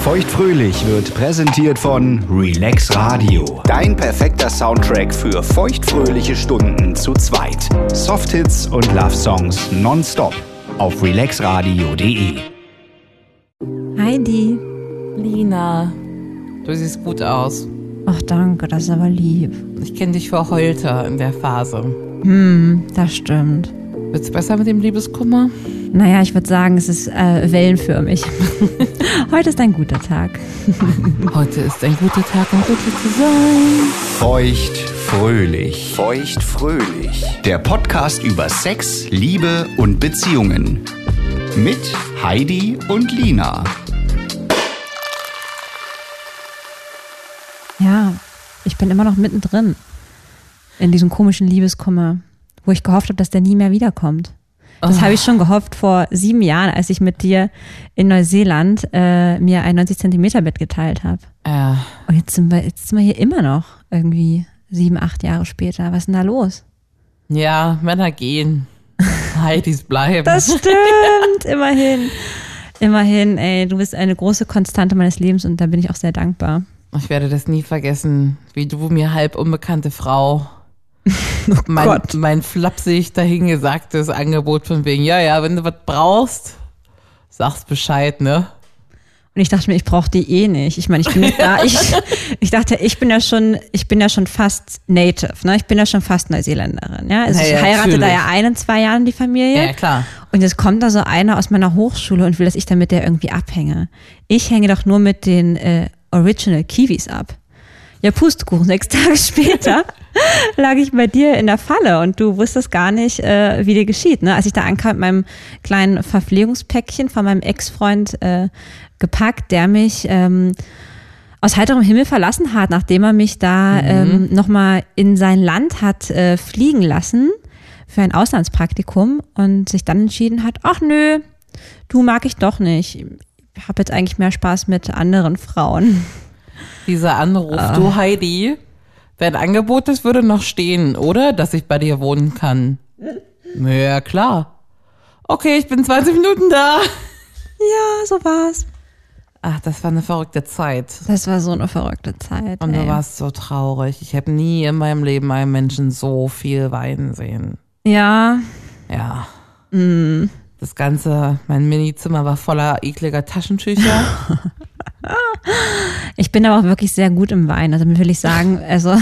Feuchtfröhlich wird präsentiert von Relax Radio. Dein perfekter Soundtrack für feuchtfröhliche Stunden zu zweit. Softhits und Love Songs nonstop auf relaxradio.de. Heidi. Lina, du siehst gut aus. Ach danke, das ist aber lieb. Ich kenne dich vor heute in der Phase. Hm, das stimmt. Wird's besser mit dem Liebeskummer? Naja, ich würde sagen, es ist äh, wellenförmig. Heute ist ein guter Tag. Heute ist ein guter Tag, um glücklich zu sein. Feuchtfröhlich. Feuchtfröhlich. Der Podcast über Sex, Liebe und Beziehungen. Mit Heidi und Lina. Ja, ich bin immer noch mittendrin in diesem komischen Liebeskummer, wo ich gehofft habe, dass der nie mehr wiederkommt. Das Oh. habe ich schon gehofft vor sieben Jahren, als ich mit dir in Neuseeland äh, mir ein 90 Zentimeter Bett geteilt habe. Ja, Und jetzt sind, wir, jetzt sind wir hier immer noch irgendwie sieben, acht Jahre später. Was ist denn da los? ja, Männer gehen. Heidis bleiben. Das stimmt, immerhin. Immerhin, ey, du bist eine große Konstante meines Lebens und da bin ich auch sehr dankbar. ich werde das nie vergessen, wie du mir halb unbekannte Frau mein, Oh Gott. mein flapsig dahingesagtes Angebot von wegen, ja, ja, wenn du was brauchst, sagst Bescheid, ne? Und ich dachte mir, ich brauche die eh nicht. Ich meine, ich bin da. Ich, ich dachte, ich bin ja schon, ich bin ja schon fast Native, ne? Ich bin ja schon fast Neuseeländerin, ja. Also Na ich heirate da natürlich. ja ein in zwei Jahren die Familie. Ja, klar. Und jetzt kommt da so einer aus meiner Hochschule und will, dass ich dann mit der irgendwie abhänge. Ich hänge doch nur mit den äh, Original Kiwis ab. Ja, Pustekuchen. Sechs Tage später lag ich bei dir in der Falle und du wusstest gar nicht, äh, wie dir geschieht. Ne? Als ich da ankam mit meinem kleinen Verpflegungspäckchen von meinem Ex-Freund äh, gepackt, der mich ähm, aus heiterem Himmel verlassen hat, nachdem er mich da ähm, nochmal in sein Land hat äh, fliegen lassen für ein Auslandspraktikum und sich dann entschieden hat, ach nö, du mag ich doch nicht. Ich habe jetzt eigentlich mehr Spaß mit anderen Frauen. Dieser Anruf, Ah. du Heidi, dein Angebot, das würde noch stehen, oder? Dass ich bei dir wohnen kann. Ja, klar. Okay, ich bin 20 Minuten da. Ja, so war's. Ach, das war eine verrückte Zeit. Das war so eine verrückte Zeit. Und du ey. warst so traurig. Ich habe nie in meinem Leben einen Menschen so viel weinen sehen. Ja, Ja. Mm. Das ganze, mein Minizimmer war voller ekliger Taschentücher. ich bin aber auch wirklich sehr gut im Weinen. Also will ich sagen, also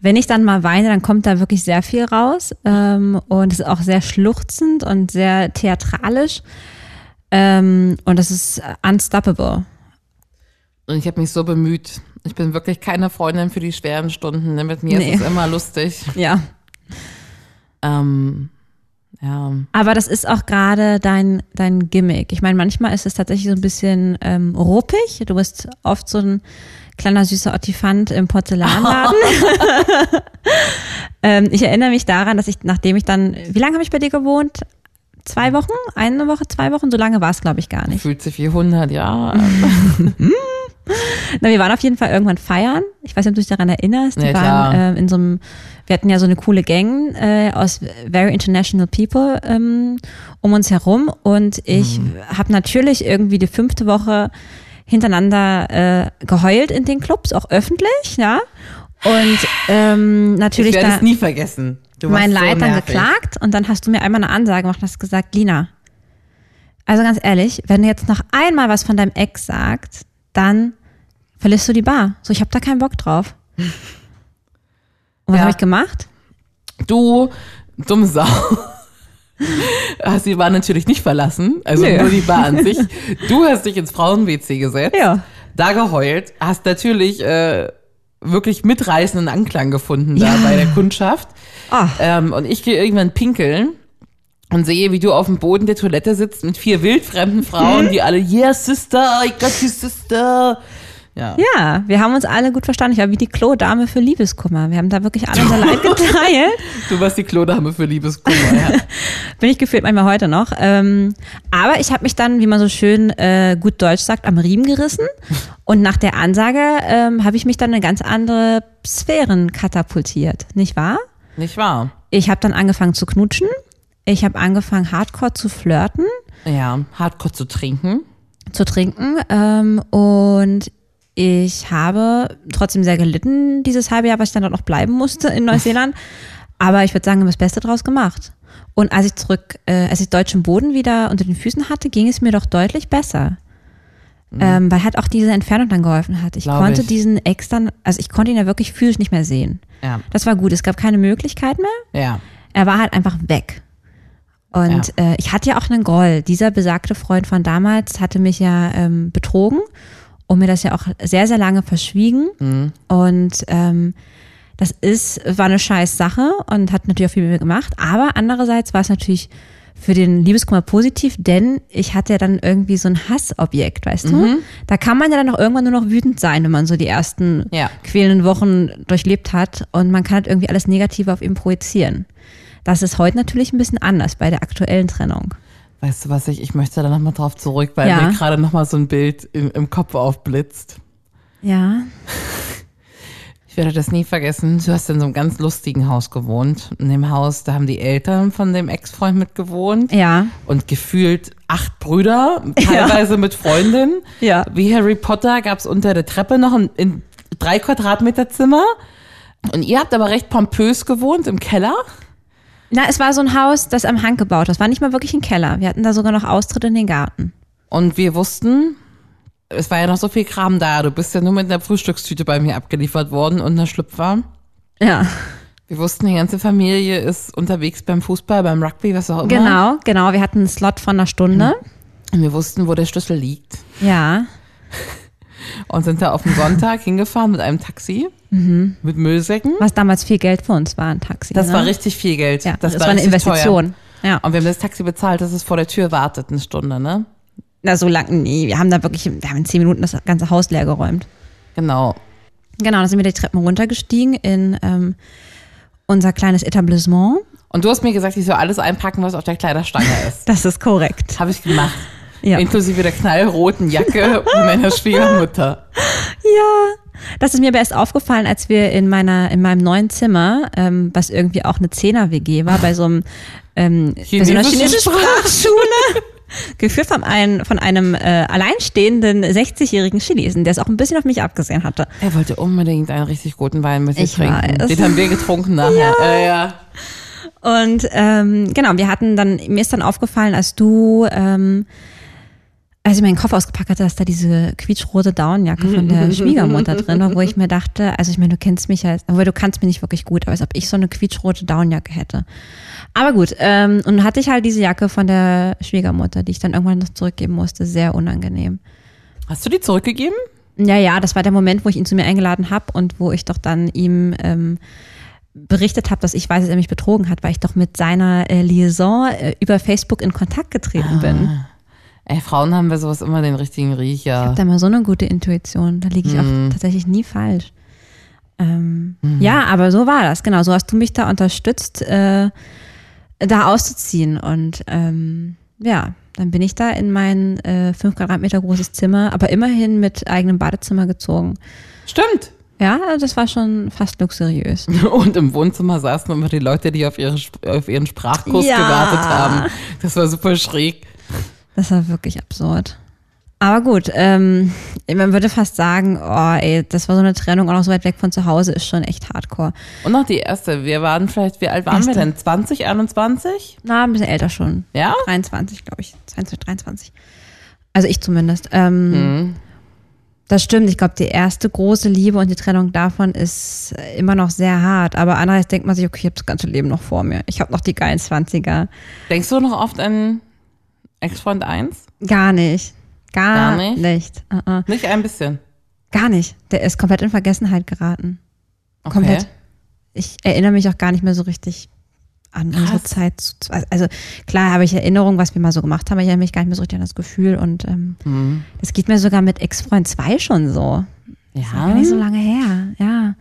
wenn ich dann mal weine, dann kommt da wirklich sehr viel raus ähm, und es ist auch sehr schluchzend und sehr theatralisch ähm, und das ist unstoppable. Und ich habe mich so bemüht. Ich bin wirklich keine Freundin für die schweren Stunden. ne? Mit mir Nee. ist es immer lustig. Ja. Ähm, ja. Aber das ist auch gerade dein, dein Gimmick. Ich meine, manchmal ist es tatsächlich so ein bisschen ähm, ruppig. Du bist oft so ein kleiner süßer Ottifant im Porzellanladen. ähm, ich erinnere mich daran, dass ich, nachdem ich dann, wie lange habe ich bei dir gewohnt? Zwei Wochen? Eine Woche, zwei Wochen? So lange war es, glaube ich, gar nicht. Fühlt sich wie 100 Jahre. Na, wir waren auf jeden Fall irgendwann feiern. Ich weiß nicht, ob du dich daran erinnerst. Wir Ja, waren äh, in so einem, wir hatten ja so eine coole Gang äh, aus very international people ähm, um uns herum und ich Mhm. habe natürlich irgendwie die fünfte Woche hintereinander äh, geheult in den Clubs, auch öffentlich, ja. Und ähm, Ich natürlich werde da es nie vergessen. Du mein so dann geklagt und dann hast du mir einmal eine Ansage gemacht und hast gesagt, Lina, also ganz ehrlich, wenn du jetzt noch einmal was von deinem Ex sagst, dann verlässt du die Bar. So, ich habe da keinen Bock drauf. Und was Ja. habe ich gemacht? Du, dumme Sau. Hast die Bar natürlich nicht verlassen, also Nö. nur die Bar an sich. Du hast dich ins Frauen-WC gesetzt, Ja. da geheult, hast natürlich äh, wirklich mitreißenden Anklang gefunden da Ja. bei der Kundschaft. Ach. Ähm, und ich gehe irgendwann pinkeln und sehe, wie du auf dem Boden der Toilette sitzt mit vier wildfremden Frauen, die alle, yeah, Sister, I got you, Sister. Ja. Ja, wir haben uns alle gut verstanden. Ich war wie die Klo-Dame für Liebeskummer. Wir haben da wirklich alle unser Leid geteilt. Du warst die Klodame für Liebeskummer, ja. Bin ich gefühlt manchmal heute noch. Ähm, aber ich habe mich dann, wie man so schön äh, gut Deutsch sagt, am Riemen gerissen. Und nach der Ansage ähm, habe ich mich dann in ganz andere Sphären katapultiert. Nicht wahr? Nicht wahr? Ich habe dann angefangen zu knutschen. Ich habe angefangen, hardcore zu flirten. Ja, Hardcore zu trinken. zu trinken. Ähm, und ich habe trotzdem sehr gelitten dieses halbe Jahr, was ich dann dort noch bleiben musste in Neuseeland. Aber ich würde sagen, wir haben das Beste draus gemacht. Und als ich zurück, äh, als ich deutschen Boden wieder unter den Füßen hatte, ging es mir doch deutlich besser. Ähm, weil halt auch diese Entfernung dann geholfen hat. Ich Glaub konnte ich. diesen Ex dann, also ich konnte ihn ja wirklich physisch nicht mehr sehen. Ja. Das war gut. Es gab keine Möglichkeit mehr. Ja. Er war halt einfach weg. Und äh, ich hatte ja auch einen Groll. Dieser besagte Freund von damals hatte mich ja ähm, betrogen und mir das ja auch sehr, sehr lange verschwiegen. Und ähm, das ist, war eine scheiß Sache und hat natürlich auch viel mit mir gemacht. Aber andererseits war es natürlich für den Liebeskummer positiv, denn ich hatte ja dann irgendwie so ein Hassobjekt, weißt du? Da kann man ja dann auch irgendwann nur noch wütend sein, wenn man so die ersten Ja. quälenden Wochen durchlebt hat und man kann halt irgendwie alles Negative auf ihn projizieren. Das ist heute natürlich ein bisschen anders bei der aktuellen Trennung. Weißt du was, ich, ich möchte da nochmal drauf zurück, weil Ja. mir gerade nochmal so ein Bild im, im Kopf aufblitzt. Ja. Ich werde das nie vergessen. Du hast in so einem ganz lustigen Haus gewohnt. In dem Haus, da haben die Eltern von dem Ex-Freund mit gewohnt. Ja. Und gefühlt acht Brüder, teilweise mit Freundinnen. Ja. Wie Harry Potter gab es unter der Treppe noch ein, ein drei Quadratmeter Zimmer. Und ihr habt aber recht pompös gewohnt im Keller. Na, es war so ein Haus, das am Hang gebaut ist. War nicht mal wirklich ein Keller. Wir hatten da sogar noch Austritt in den Garten. Und wir wussten, es war ja noch so viel Kram da. Du bist ja nur mit einer Frühstückstüte bei mir abgeliefert worden und einer Schlüpfer. Ja. Wir wussten, die ganze Familie ist unterwegs beim Fußball, beim Rugby, was auch immer. Genau, genau. Wir hatten einen Slot von einer Stunde. Und wir wussten, wo der Schlüssel liegt. Ja. Und sind da auf dem Sonntag hingefahren mit einem Taxi, mit Müllsäcken. Was damals viel Geld für uns war, ein Taxi. Das ne? war richtig viel Geld. Ja, das, war, eine Investition. Teuer. Ja. Und wir haben das Taxi bezahlt, dass es vor der Tür wartet, eine Stunde, ne? Na, so lang, nee, wir haben da wirklich, wir haben in zehn Minuten das ganze Haus leer geräumt. Genau. Genau, dann sind wir die Treppen runtergestiegen in ähm, unser kleines Etablissement. Und du hast mir gesagt, ich soll alles einpacken, was auf der Kleiderstange ist. Das ist korrekt. Habe ich gemacht. Ja. Inklusive der knallroten Jacke meiner Schwiegermutter. Ja, das ist mir aber erst aufgefallen, als wir in meiner in meinem neuen Zimmer, ähm, was irgendwie auch eine Zehner-WG war, bei so einem ähm, bei so einer Chinesischen chinesischen Sprachschule, geführt von einem, von einem äh, alleinstehenden 60-jährigen Chinesen, der es auch ein bisschen auf mich abgesehen hatte. Er wollte unbedingt einen richtig guten Wein mit dir Ich trinken. weiß. Den haben wir getrunken nachher. Ja. Äh, ja. Und ähm, genau, wir hatten dann, mir ist dann aufgefallen, als du, ähm, als ich meinen Koffer ausgepackt hatte, dass da diese quietschrote Daunenjacke von der Schwiegermutter drin war, wo ich mir dachte, also ich meine, du kennst mich ja, aber du kannst mich nicht wirklich gut, aber als ob ich so eine quietschrote Daunenjacke hätte. Aber gut, ähm, und dann hatte ich halt diese Jacke von der Schwiegermutter, die ich dann irgendwann noch zurückgeben musste, sehr unangenehm. Hast du die zurückgegeben? Ja, ja, das war der Moment, wo ich ihn zu mir eingeladen habe und wo ich doch dann ihm ähm, berichtet habe, dass ich weiß, dass er mich betrogen hat, weil ich doch mit seiner äh, Liaison äh, über Facebook in Kontakt getreten bin. Ey, Frauen haben wir sowas immer den richtigen Ich Riecher. habe da mal so eine gute Intuition. Da liege ich auch tatsächlich nie falsch. Ähm, Ja, aber so war das, genau. So hast du mich da unterstützt, äh, da auszuziehen. Und ähm, ja, dann bin ich da in mein äh, fünf Quadratmeter großes Zimmer, aber immerhin mit eigenem Badezimmer gezogen. Stimmt. Ja, das war schon fast luxuriös. Und im Wohnzimmer saßen immer die Leute, die auf, ihre, auf ihren Sprachkurs Ja. gewartet haben. Das war super schräg. Das war wirklich absurd. Aber gut, ähm, man würde fast sagen, oh ey, das war so eine Trennung auch noch so weit weg von zu Hause, ist schon echt hardcore. Und noch die erste. Wir waren vielleicht, wie alt waren wir Erste. denn? 20, 21? Na, ein bisschen älter schon. Ja? 23, glaube ich. 22, 23. Also ich zumindest. Ähm, Mhm. Das stimmt. Ich glaube, die erste große Liebe und die Trennung davon ist immer noch sehr hart. Aber andererseits denkt man sich, okay, ich habe das ganze Leben noch vor mir. Ich habe noch die geilen 20er. Denkst du noch oft an Ex-Freund 1? Gar nicht. Gar, Gar nicht? nicht. Uh -uh. Nicht ein bisschen. Gar nicht. Der ist komplett in Vergessenheit geraten. Okay. Komplett. Ich erinnere mich auch gar nicht mehr so richtig an unsere Krass. Zeit. zu- zu- Also klar habe ich Erinnerungen, was wir mal so gemacht haben, aber ich erinnere mich gar nicht mehr so richtig an das Gefühl. Und ähm, Hm. das geht mir sogar mit Ex-Freund 2 schon so. Ja. gar nicht so lange her, ja.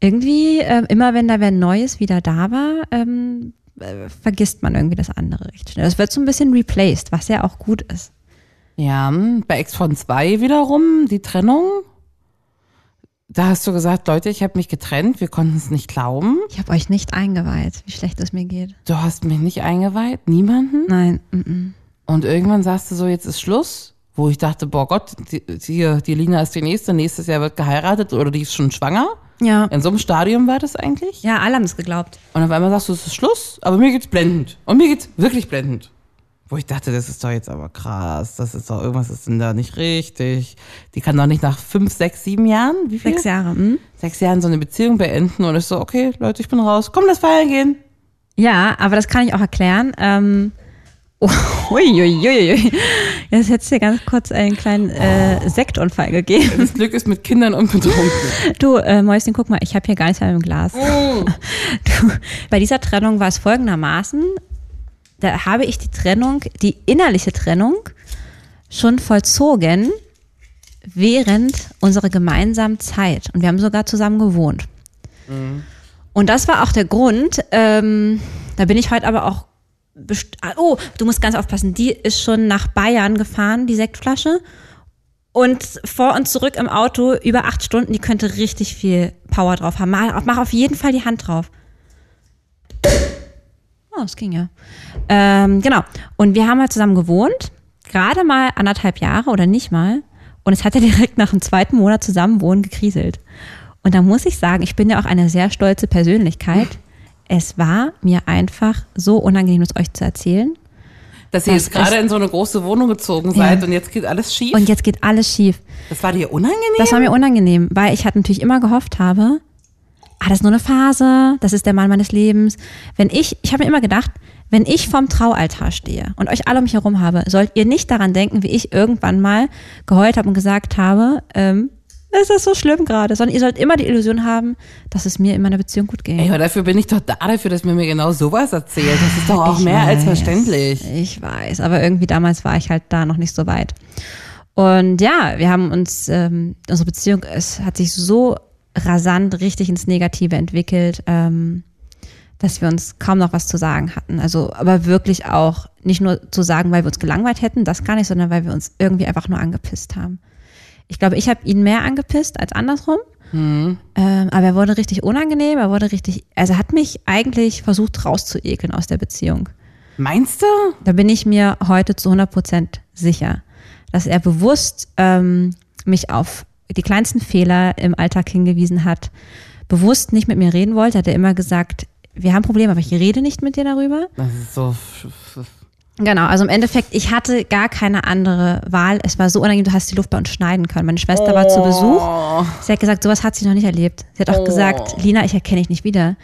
Irgendwie, ähm, immer wenn da wer Neues wieder da war, ähm, äh, vergisst man irgendwie das andere recht schnell. Das wird so ein bisschen replaced, was ja auch gut ist. Ja, bei Ex-Freund 2 wiederum, die Trennung. Da hast du gesagt, Leute, ich habe mich getrennt, wir konnten es nicht glauben. Ich habe euch nicht eingeweiht, wie schlecht es mir geht. Du hast mich nicht eingeweiht, niemanden. Nein, mm -mm. Und irgendwann sagst du so, jetzt ist Schluss. Wo ich dachte, boah Gott, die, die, die Lina ist die nächste, nächstes Jahr wird geheiratet oder die ist schon schwanger. Ja. In so einem Stadium war das eigentlich. Ja, alle haben es geglaubt. Und auf einmal sagst du, es ist Schluss, aber mir geht's blendend. Und mir geht's wirklich blendend. Wo ich dachte, das ist doch jetzt aber krass, das ist doch, irgendwas ist denn da nicht richtig. Die kann doch nicht nach fünf, sechs, sieben Jahren, wie viel? Sechs Jahre. Hm? Sechs Jahren so eine Beziehung beenden und ich so, okay, Leute, ich bin raus, komm, lass feiern gehen. Ja, aber das kann ich auch erklären. Ähm, uiuiui. Jetzt hätte es dir ganz kurz einen kleinen äh, Sektunfall gegeben. Das Glück ist mit Kindern und Betrunken. Du, äh, Mäuschen, guck mal, ich habe hier gar nichts mehr im Glas. Du, bei dieser Trennung war es folgendermaßen. Da habe ich die Trennung, die innerliche Trennung, schon vollzogen während unserer gemeinsamen Zeit. Und wir haben sogar zusammen gewohnt. Und das war auch der Grund, ähm, da bin ich heute aber auch. Best- ah, Oh, du musst ganz aufpassen. Die ist schon nach Bayern gefahren, die Sektflasche. Und vor und zurück im Auto über acht Stunden, die könnte richtig viel Power drauf haben. Mach, auf jeden Fall die Hand drauf. Oh, das ging ja. Ähm, genau. Und wir haben halt zusammen gewohnt, gerade mal anderthalb Jahre oder nicht mal. Und es hat ja direkt nach dem zweiten Monat Zusammenwohnen gekriselt. Und da muss ich sagen, ich bin ja auch eine sehr stolze Persönlichkeit. Es war mir einfach so unangenehm, das euch zu erzählen. Dass ihr Das jetzt gerade in so eine große Wohnung gezogen Ja. seid und jetzt geht alles schief. Und jetzt geht alles schief. das war dir unangenehm? Das war mir unangenehm, weil ich halt natürlich immer gehofft habe, ah, das ist nur eine Phase, das ist der Mann meines Lebens. Wenn ich, ich habe mir immer gedacht, wenn ich vorm Traualtar stehe und euch alle um mich herum habe, sollt ihr nicht daran denken, wie ich irgendwann mal geheult habe und gesagt habe, ähm, ist das so schlimm gerade, sondern ihr sollt immer die Illusion haben, dass es mir in meiner Beziehung gut geht. Ey, aber dafür bin ich doch da, dafür, dass mir mir genau sowas erzählt. Das ist doch auch Ich mehr als weiß. verständlich. Ich weiß, aber irgendwie damals war ich halt da noch nicht so weit. Und ja, wir haben uns, ähm, unsere Beziehung, es hat sich so rasant richtig ins Negative entwickelt, ähm, dass wir uns kaum noch was zu sagen hatten. Also, aber wirklich auch nicht nur zu sagen, weil wir uns gelangweilt hätten, das gar nicht, sondern weil wir uns irgendwie einfach nur angepisst haben. Ich glaube, ich habe ihn mehr angepisst als andersrum. Ähm, aber er wurde richtig unangenehm, er wurde richtig, also hat mich eigentlich versucht rauszuekeln aus der Beziehung. Meinst du? Da bin ich mir heute zu 100 Prozent sicher, dass er bewusst ähm, mich auf die kleinsten Fehler im Alltag hingewiesen hat, bewusst nicht mit mir reden wollte, hat er immer gesagt, wir haben Probleme, aber ich rede nicht mit dir darüber. Das ist so. Genau, also im Endeffekt, ich hatte gar keine andere Wahl. Es war so unangenehm, du hast die Luft bei uns schneiden können. Meine Schwester war zu Besuch. Sie hat gesagt, sowas hat sie noch nicht erlebt. Sie hat auch gesagt, Lina, ich erkenne dich nicht wieder.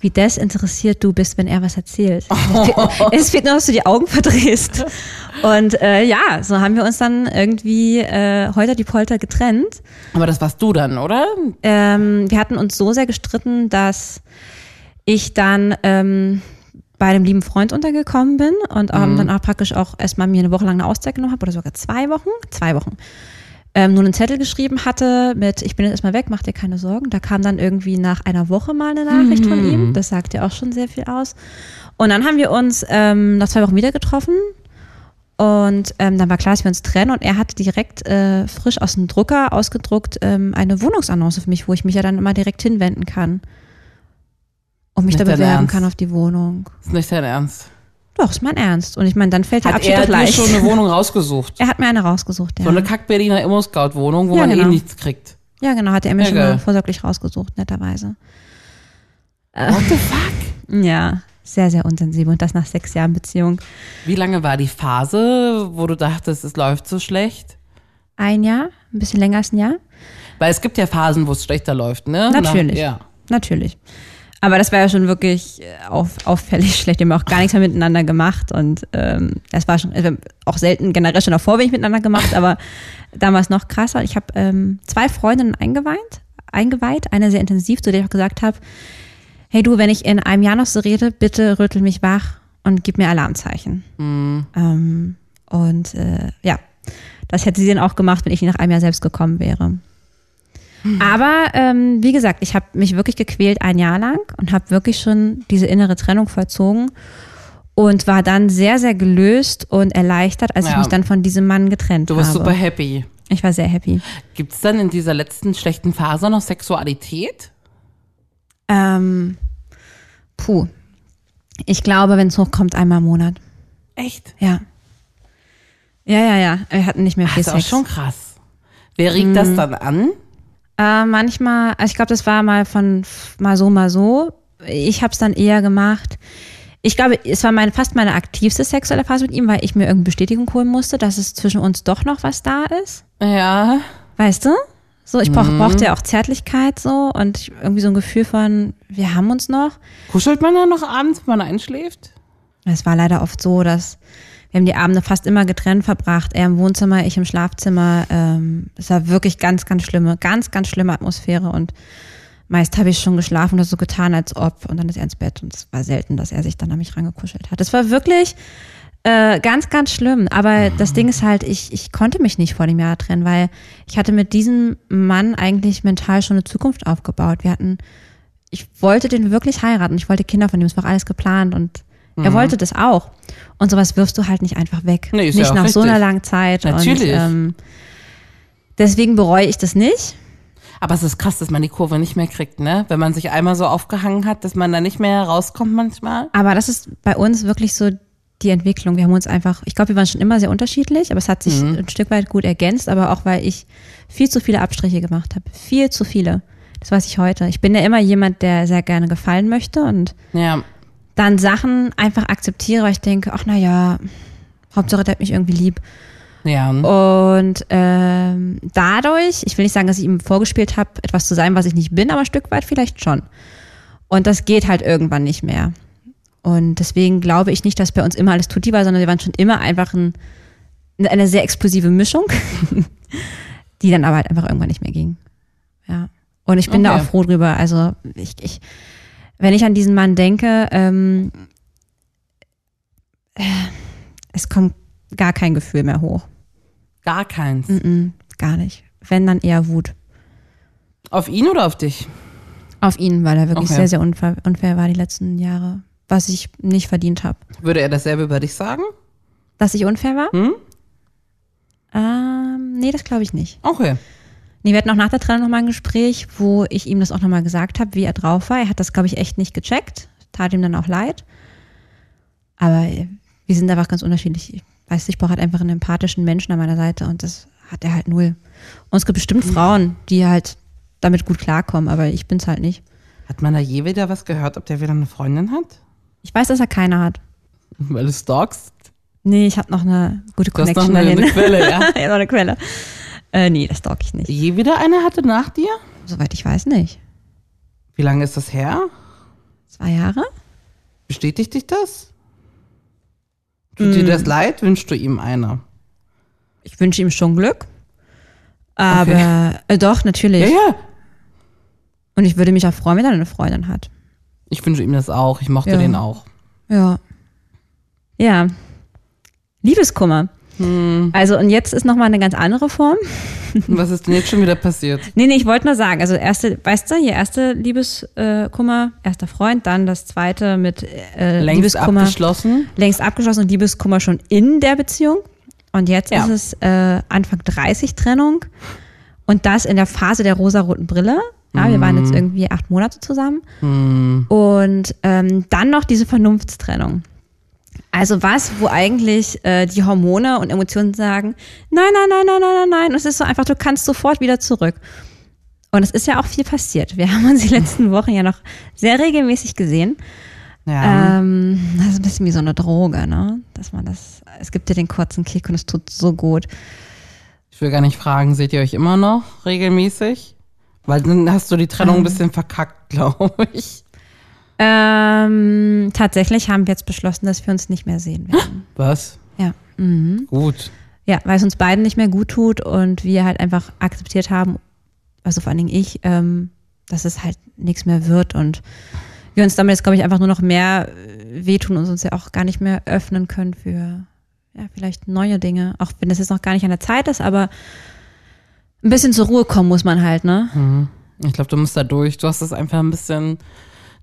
Wie desinteressiert du bist, wenn er was erzählt. Es fehlt nur, dass du die Augen verdrehst. Und äh, ja, so haben wir uns dann irgendwie äh, heute die Polter getrennt. Aber das warst du dann, oder? Ähm, wir hatten uns so sehr gestritten, dass ich dann ähm, bei einem lieben Freund untergekommen bin und ähm, dann auch praktisch auch erstmal mir eine Woche lang eine Auszeit genommen habe oder sogar zwei Wochen, zwei Wochen. Ähm, nur einen Zettel geschrieben hatte mit, ich bin jetzt erstmal weg, mach dir keine Sorgen. Da kam dann irgendwie nach einer Woche mal eine Nachricht von ihm. Das sagt ja auch schon sehr viel aus. Und dann haben wir uns ähm, nach zwei Wochen wieder getroffen und ähm, dann war klar, dass wir uns trennen und er hat direkt äh, frisch aus dem Drucker ausgedruckt ähm, eine Wohnungsannonce für mich, wo ich mich ja dann immer direkt hinwenden kann und mich da bewerben Ernst? kann auf die Wohnung. Ist nicht dein Ernst. Doch, ist mein Ernst. Und ich meine, dann fällt der Hat Abschied er doch leicht. schon eine Wohnung rausgesucht? er hat mir eine rausgesucht, ja. So eine Kack-Berliner Immo-Scout-Wohnung, wo Ja, man eh genau. nichts kriegt. ja, genau, hat er mir Ja, schon geil. vorsorglich rausgesucht, netterweise. What the fuck? Ja, sehr, sehr unsensibel und das nach sechs Jahren Beziehung. Wie lange war die Phase, wo du dachtest, es läuft so schlecht? Ein Jahr, ein bisschen länger als ein Jahr. Weil es gibt ja Phasen, wo es schlechter läuft, ne? Natürlich. Na, ja. Natürlich. Aber das war ja schon wirklich äh, auf, auffällig schlecht. Wir haben auch gar nichts mehr miteinander gemacht und ähm, das war schon also auch selten generell schon davor wenig miteinander gemacht, aber damals noch krasser. Ich habe ähm, zwei Freundinnen eingeweiht, eingeweiht, eine sehr intensiv, zu der ich auch gesagt habe, hey du, wenn ich in einem Jahr noch so rede, bitte rüttel mich wach und gib mir Alarmzeichen. Ähm, und äh, ja, das hätte sie dann auch gemacht, wenn ich nach einem Jahr selbst gekommen wäre. Aber ähm, wie gesagt, ich habe mich wirklich gequält ein Jahr lang und habe wirklich schon diese innere Trennung vollzogen und war dann sehr, sehr gelöst und erleichtert, als ich Ja. mich dann von diesem Mann getrennt Du warst habe. super happy. Ich war sehr happy. Gibt's dann in dieser letzten schlechten Phase noch Sexualität? Ähm, puh. Ich glaube, wenn es hochkommt, einmal im Monat. Echt? Ja. Ja, ja, ja. Wir hatten nicht mehr viel Das ist auch Sex. schon krass. Wer regt das dann an? Äh, manchmal, also ich glaube, das war mal von mal so, mal so. Ich habe es dann eher gemacht. Ich glaube, es war meine, fast meine aktivste sexuelle Phase mit ihm, weil ich mir irgendeine Bestätigung holen musste, dass es zwischen uns doch noch was da ist. Ja. Weißt du? So, ich brauch, brauchte ja auch Zärtlichkeit so und irgendwie so ein Gefühl von, wir haben uns noch. Kuschelt man dann noch abends, wenn man einschläft? Es war leider oft so, dass wir haben die Abende fast immer getrennt verbracht. Er im Wohnzimmer, ich im Schlafzimmer. Ähm, es war wirklich ganz, ganz schlimme, ganz, ganz schlimme Atmosphäre und meist habe ich schon geschlafen oder so getan, als ob und dann ist er ins Bett und es war selten, dass er sich dann an mich rangekuschelt hat. Es war wirklich äh, ganz, ganz schlimm. Aber das Ding ist halt, ich, ich konnte mich nicht vor dem Jahr trennen, weil ich hatte mit diesem Mann eigentlich mental schon eine Zukunft aufgebaut. Wir hatten, ich wollte den wirklich heiraten. Ich wollte Kinder von ihm. Es war alles geplant und er wollte das auch. Und sowas wirfst du halt nicht einfach weg. Nee, ist nicht ja nach so richtig. einer langen Zeit. Natürlich. Und, ähm, deswegen bereue ich das nicht. Aber es ist krass, dass man die Kurve nicht mehr kriegt, ne? Wenn man sich einmal so aufgehangen hat, dass man da nicht mehr rauskommt manchmal. Aber das ist bei uns wirklich so die Entwicklung. Wir haben uns einfach, ich glaube, wir waren schon immer sehr unterschiedlich, aber es hat sich ein Stück weit gut ergänzt, aber auch weil ich viel zu viele Abstriche gemacht habe. Viel zu viele. Das weiß ich heute. Ich bin ja immer jemand, der sehr gerne gefallen möchte und Ja. Dann Sachen einfach akzeptiere, weil ich denke, ach na ja, Hauptsache der hat mich irgendwie lieb. Ja. Und ähm, dadurch, ich will nicht sagen, dass ich ihm vorgespielt habe, etwas zu sein, was ich nicht bin, aber ein Stück weit vielleicht schon. Und das geht halt irgendwann nicht mehr. Und deswegen glaube ich nicht, dass bei uns immer alles tutti war, sondern wir waren schon immer einfach ein, eine sehr explosive Mischung, die dann aber halt einfach irgendwann nicht mehr ging. Ja. Und ich bin da Okay. auch froh drüber. Also ich, ich, wenn ich an diesen Mann denke, ähm, äh, es kommt gar kein Gefühl mehr hoch. Gar keins. Mm, gar nicht. Wenn, dann eher Wut. Auf ihn oder auf dich? Auf ihn, weil er wirklich Okay. sehr, sehr unfair, unfair war die letzten Jahre. Was ich nicht verdient habe. Würde er dasselbe über dich sagen? Dass ich unfair war? Hm? Ähm, nee, das glaube ich nicht. Okay. Nee, wir hatten auch nach der Trennung nochmal ein Gespräch, wo ich ihm das auch nochmal gesagt habe, wie er drauf war. Er hat das, glaube ich, echt nicht gecheckt. Tat ihm dann auch leid. Aber äh, wir sind einfach ganz unterschiedlich. Ich weiß, ich brauche halt einfach einen empathischen Menschen an meiner Seite und das hat er halt null. Und es gibt bestimmt Frauen, die halt damit gut klarkommen, aber ich bin's halt nicht. Hat man da je wieder was gehört, ob der wieder eine Freundin hat? Ich weiß, dass er keine hat. Weil du stalkst? Nee, ich habe noch eine gute Du hast noch Connection eine, eine Quelle, ja? ja, noch eine Quelle. Äh, nee, das stalk ich nicht. Je wieder eine hatte nach dir? Soweit ich weiß nicht. Wie lange ist das her? Zwei Jahre? Bestätigt dich das? Tut dir das leid? Wünschst du ihm eine? Ich wünsche ihm schon Glück. Aber Okay. äh, doch, natürlich. Ja, ja. Und ich würde mich auch freuen, wenn er eine Freundin hat. Ich wünsche ihm das auch. Ich mochte Ja. den auch. Ja. Ja. Liebeskummer. Hm. Also, und jetzt ist nochmal eine ganz andere Form. Was ist denn jetzt schon wieder passiert? Nee, nee, ich wollte nur sagen, also erste, weißt du, hier erste Liebeskummer, erster Freund, dann das zweite mit äh, Längst Liebeskummer. abgeschlossen? längst abgeschlossen und Liebeskummer schon in der Beziehung. Und jetzt Ja. ist es äh, Anfang 30 Trennung und das in der Phase der rosaroten Brille. Ja, wir waren jetzt irgendwie acht Monate zusammen. Und ähm, dann noch diese Vernunftstrennung. Also was, wo eigentlich äh, die Hormone und Emotionen sagen, nein, nein, nein, nein, nein, nein, nein. Und es ist so einfach, du kannst sofort wieder zurück. Und es ist ja auch viel passiert. Wir haben uns die letzten Wochen ja noch sehr regelmäßig gesehen. Ja. Ähm, das ist ein bisschen wie so eine Droge, ne? Dass man das, es gibt dir den kurzen Kick und es tut so gut. Ich will gar nicht fragen, seht ihr euch immer noch regelmäßig? Weil dann hast du die Trennung ein Ähm. bisschen verkackt, glaube ich. Ähm, tatsächlich haben wir jetzt beschlossen, dass wir uns nicht mehr sehen werden. Was? Ja. Mhm. Gut. Ja, weil es uns beiden nicht mehr gut tut und wir halt einfach akzeptiert haben, also vor allen Dingen ich, ähm, dass es halt nichts mehr wird und wir uns damit jetzt, glaube ich, einfach nur noch mehr äh, wehtun und uns ja auch gar nicht mehr öffnen können für ja, vielleicht neue Dinge. Auch wenn das jetzt noch gar nicht an der Zeit ist, aber ein bisschen zur Ruhe kommen muss man halt, ne? Ich glaube, du musst da durch. Du hast das einfach ein bisschen,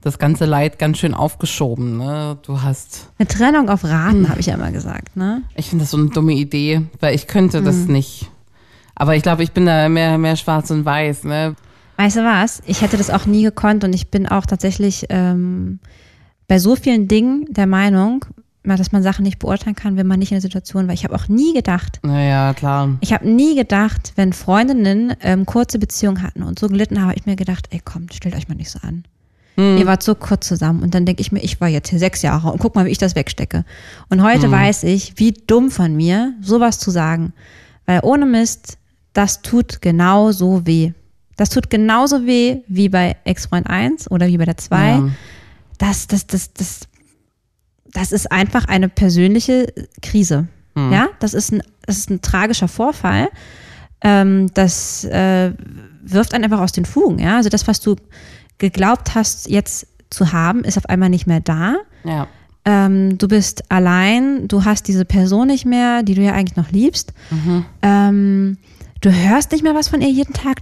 das ganze Leid ganz schön aufgeschoben. Ne? Du hast, Eine Trennung auf Raten, habe ich ja immer gesagt, ne? ich finde das so eine dumme Idee, weil ich könnte das nicht. Aber ich glaube, ich bin da mehr, mehr schwarz und weiß. Ne? Weißt du was? Ich hätte das auch nie gekonnt und ich bin auch tatsächlich ähm, bei so vielen Dingen der Meinung, dass man Sachen nicht beurteilen kann, wenn man nicht in der Situation war. Ich habe auch nie gedacht, Naja, klar. ich habe nie gedacht, wenn Freundinnen ähm, kurze Beziehungen hatten und so gelitten haben, habe ich mir gedacht, ey komm, stellt euch mal nicht so an. Ihr wart so kurz zusammen und dann denke ich mir, ich war jetzt hier sechs Jahre und guck mal, wie ich das wegstecke. Und heute weiß ich, wie dumm von mir, sowas zu sagen. Weil ohne Mist, das tut genauso weh. Das tut genauso weh wie bei Ex-Freund 1 oder wie bei der 2. Ja. Das, das, das, das, das ist einfach eine persönliche Krise. Ja, das ist ein, das ist ein tragischer Vorfall. Ähm, das äh, wirft einen einfach aus den Fugen. Ja, also das, was du geglaubt hast, jetzt zu haben, ist auf einmal nicht mehr da. Ja. Ähm, du bist allein, du hast diese Person nicht mehr, die du ja eigentlich noch liebst. Ähm, du hörst nicht mehr was von ihr jeden Tag.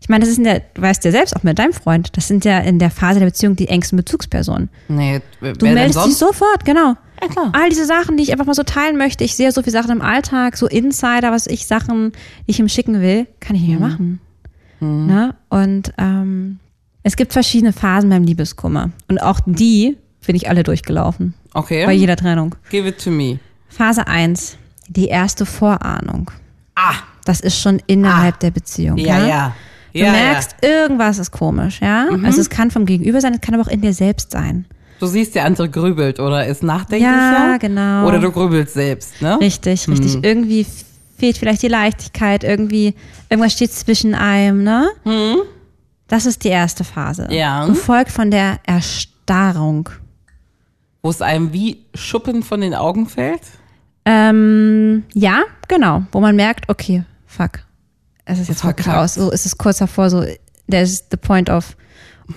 Ich meine, das ist in der, du weißt ja selbst auch mit deinem Freund, das sind ja in der Phase der Beziehung die engsten Bezugspersonen. Nee, Du meldest dich sofort, genau. Ja, klar. All diese Sachen, die ich einfach mal so teilen möchte. Ich sehe so viele Sachen im Alltag, so Insider, was ich Sachen, die ich ihm schicken will, kann ich nicht mehr machen. Ne? Und ähm, es gibt verschiedene Phasen beim Liebeskummer. Und auch die bin ich alle durchgelaufen. Okay. Bei jeder Trennung. Give it to me. Phase 1, die erste Vorahnung. Ah. Das ist schon innerhalb der Beziehung. Ja, ja. ja. Du ja, merkst, irgendwas ist komisch, ja. Also es kann vom Gegenüber sein, es kann aber auch in dir selbst sein. ja. Du siehst, der andere grübelt oder ist nachdenklicher. Ja, genau. Oder du grübelst selbst, ne? Richtig, richtig. Irgendwie fehlt vielleicht die Leichtigkeit, irgendwie, irgendwas steht zwischen einem, ne? Das ist die erste Phase. Ja. Gefolgt von der Erstarrung. Wo es einem wie Schuppen von den Augen fällt. Ähm, ja, genau. Wo man merkt, okay, fuck. Es ist jetzt wirklich aus. So ist es kurz davor, so, there's the point of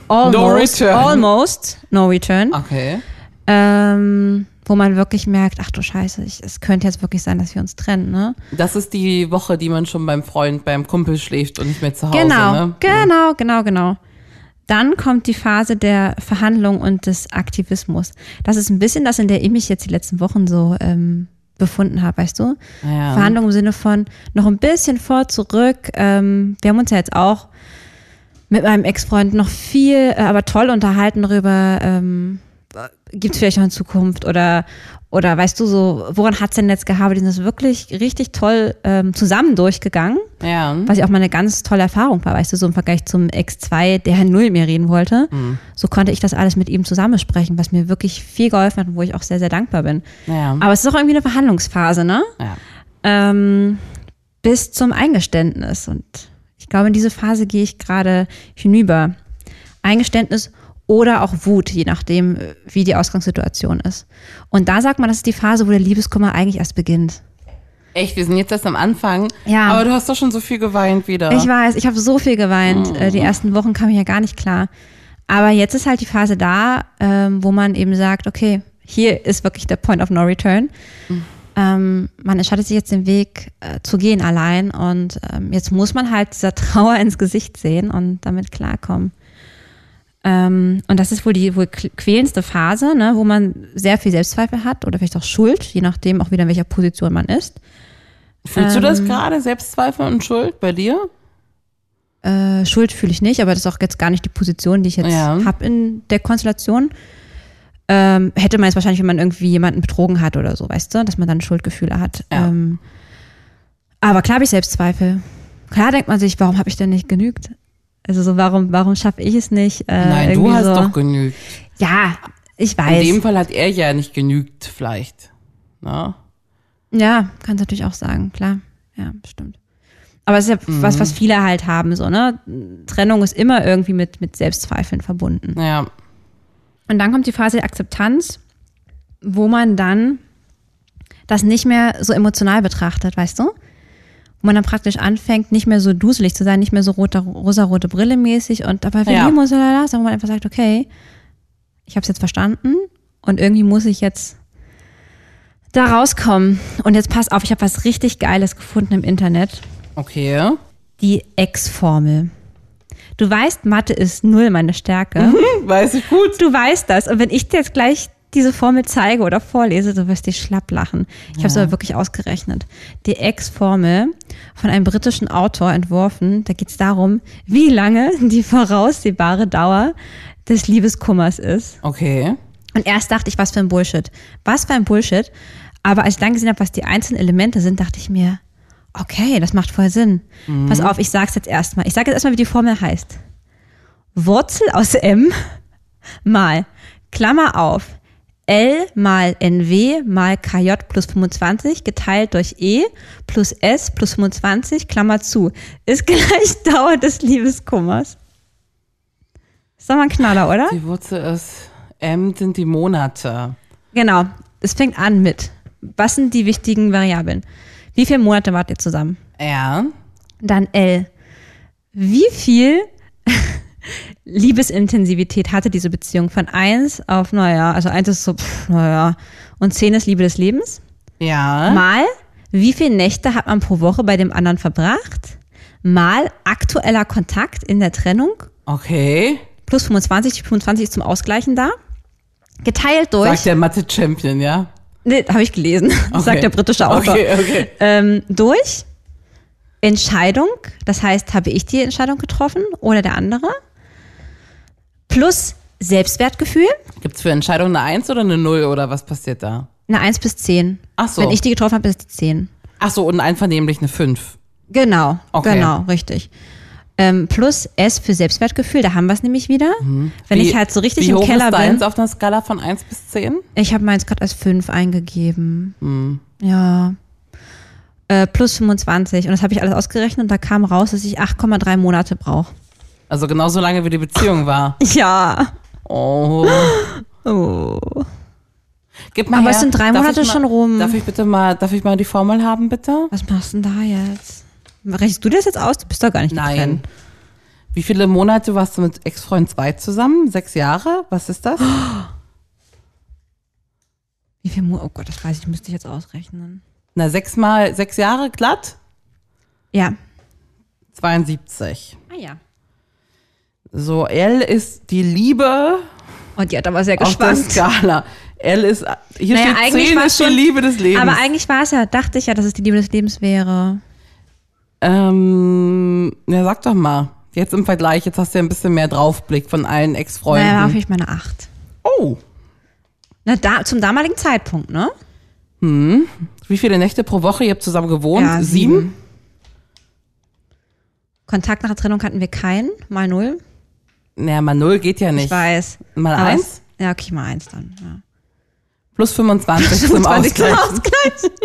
almost, return. almost no return. Okay. Ähm, wo man wirklich merkt, ach du Scheiße, ich, es könnte jetzt wirklich sein, dass wir uns trennen, ne? Das ist die Woche, die man schon beim Freund, beim Kumpel schläft und nicht mehr zu Hause, Genau, ne? genau, genau, genau. Dann kommt die Phase der Verhandlung und des Aktivismus. Das ist ein bisschen das, in der ich mich jetzt die letzten Wochen so ähm, befunden habe, weißt du? Ja. Verhandlung im Sinne von noch ein bisschen vor, zurück. Ähm, wir haben uns ja jetzt auch mit meinem Ex-Freund noch viel, äh, aber toll unterhalten darüber, ähm, gibt es vielleicht noch in Zukunft oder oder weißt du so, woran hat's denn jetzt gehabt? Die sind das wirklich richtig toll ähm, zusammen durchgegangen Ja. was ja auch mal eine ganz tolle Erfahrung war, weißt du, so im Vergleich zum X2, der Herr Null mir reden wollte. Mhm. So konnte ich das alles mit ihm zusammensprechen, was mir wirklich viel geholfen hat und wo ich auch sehr, sehr dankbar bin. Ja. Aber es ist auch irgendwie eine Verhandlungsphase, ne? ja. Ähm, bis zum Eingeständnis. Und ich glaube, in diese Phase gehe ich gerade hinüber. Eingeständnis oder auch Wut, je nachdem, wie die Ausgangssituation ist. Und da sagt man, das ist die Phase, wo der Liebeskummer eigentlich erst beginnt. Echt, wir sind jetzt erst am Anfang. Ja. Aber du hast doch schon so viel geweint wieder. Ich weiß, ich habe so viel geweint. Äh, Die ersten Wochen kam ich ja gar nicht klar. Aber jetzt ist halt die Phase da, ähm, wo man eben sagt, okay, hier ist wirklich der Point of No Return. Ähm, man entscheidet sich jetzt den Weg äh, zu gehen allein und ähm, jetzt muss man halt dieser Trauer ins Gesicht sehen und damit klarkommen. Ähm, und das ist wohl die wohl quälendste Phase, ne, wo man sehr viel Selbstzweifel hat oder vielleicht auch Schuld, je nachdem auch wieder in welcher Position man ist. Fühlst du Ähm. das gerade, Selbstzweifel und Schuld bei dir? Äh, Schuld fühle ich nicht, aber das ist auch jetzt gar nicht die Position, die ich jetzt Ja. hab in der Konstellation. Ähm, hätte man jetzt wahrscheinlich, wenn man irgendwie jemanden betrogen hat oder so, weißt du, dass man dann Schuldgefühle hat. Ja. Ähm, aber klar habe ich Selbstzweifel. Klar denkt man sich, warum habe ich denn nicht genügt? Also so, warum, warum schaffe ich es nicht? Äh, Nein, du hast so. doch genügt. Ja, ich In weiß. dem Fall hat er ja nicht genügt, vielleicht. Na? Ja, kannst du natürlich auch sagen, klar. Ja, stimmt. Aber es ist ja was, was viele halt haben, so, ne? Trennung ist immer irgendwie mit, mit Selbstzweifeln verbunden. Ja. Und dann kommt die Phase der Akzeptanz, wo man dann das nicht mehr so emotional betrachtet, weißt du? Wo man dann praktisch anfängt, nicht mehr so duselig zu sein, nicht mehr so rote, rosarote Brille mäßig und aber wir Ja. uns oder das, sondern wo man einfach sagt, okay, ich habe es jetzt verstanden und irgendwie muss ich jetzt da rauskommen. Und jetzt pass auf, ich habe was richtig Geiles gefunden im Internet. Okay. Die X-Formel. Du weißt, Mathe ist null meine Stärke. Weiß ich gut. Du weißt das. Und wenn ich dir jetzt gleich diese Formel zeige oder vorlese, du wirst dich schlapp lachen. Ich habe es aber wirklich ausgerechnet. Die X-Formel von einem britischen Autor entworfen, da geht es darum, wie lange die voraussehbare Dauer des Liebeskummers ist. Okay. Und erst dachte ich, was für ein Bullshit. Was für ein Bullshit. Aber als ich dann gesehen habe, was die einzelnen Elemente sind, dachte ich mir, okay, das macht voll Sinn. Mhm. Pass auf, ich sag's jetzt erstmal. Ich sage jetzt erstmal, wie die Formel heißt. Wurzel aus M mal, Klammer auf, L mal NW mal KJ plus 25 geteilt durch E plus S plus 25, Klammer zu, ist gleich Dauer des Liebeskummers. Ist doch mal ein Knaller, oder? Die Wurzel ist M sind die Monate. Genau. Es fängt an mit. Was sind die wichtigen Variablen? Wie viele Monate wart ihr zusammen? Ja. Dann L. Wie viel Liebesintensität hatte diese Beziehung von 1 auf, naja, also 1 ist so, pff, naja, und 10 ist Liebe des Lebens? Ja. Mal, wie viele Nächte hat man pro Woche bei dem anderen verbracht? Mal aktueller Kontakt in der Trennung. Okay. Plus 25, 25 ist zum Ausgleichen da. Geteilt durch. Sagt der Mathe-Champion, ja? Nee, habe ich gelesen. Okay. Sagt der britische Autor. Okay, okay. Ähm, durch Entscheidung, das heißt, habe ich die Entscheidung getroffen oder der andere? Plus Selbstwertgefühl. Gibt es für Entscheidungen eine 1 oder eine 0 oder was passiert da? Eine 1 bis 10. Ach so. Wenn ich die getroffen habe, ist die 10. Ach so, und einvernehmlich eine 5. Genau, Okay. genau, richtig. Ähm, plus S für Selbstwertgefühl, da haben wir es nämlich wieder. Wenn ich halt so richtig Mhm. wie im Keller ist bin. deins auf einer Skala von 1 bis 10? Ich habe meins gerade als 5 eingegeben. Mhm. Ja. Äh, plus 25. Und das habe ich alles ausgerechnet und da kam raus, dass ich 8,3 Monate brauche. Also genauso lange wie die Beziehung war. Ja. Oh. Oh. Gib mal Aber her. es sind drei Darf Monate mal, schon rum. Darf ich bitte mal, darf ich mal die Formel haben, bitte? Was machst du denn da jetzt? Rechnest du das jetzt aus? Du bist doch gar nicht Nein. getrennt. Wie viele Monate warst du mit Ex-Freund 2 zusammen? Sechs Jahre? Was ist das? Wie viel Monate? Oh Gott, das weiß ich, müsste ich jetzt ausrechnen. Na, sechs mal, sechs Jahre glatt? Ja. 72. Ah ja. So, L ist die Liebe Und die hat aber sehr auf der gespannt. Skala. L ist, hier Naja, steht eigentlich 10 war's ist die schon- Liebe des Lebens. Aber eigentlich war es ja, dachte ich ja, dass es die Liebe des Lebens wäre. ähm, ja, sag doch mal. Jetzt im Vergleich, jetzt hast du ja ein bisschen mehr Draufblick von allen Ex-Freunden. Naja, war ich meine Acht. oh, Na, da, zum damaligen Zeitpunkt, ne? wie viele Nächte pro Woche? Ihr habt zusammen gewohnt? Ja, sieben? sieben. Kontakt nach der Trennung hatten wir keinen, mal null. Naja, mal null geht ja nicht. Ich weiß. Mal Aber eins? es- Ja, okay, mal eins dann. Ja. Plus 25 zum 25 zum Ausgleich. Ausgleich.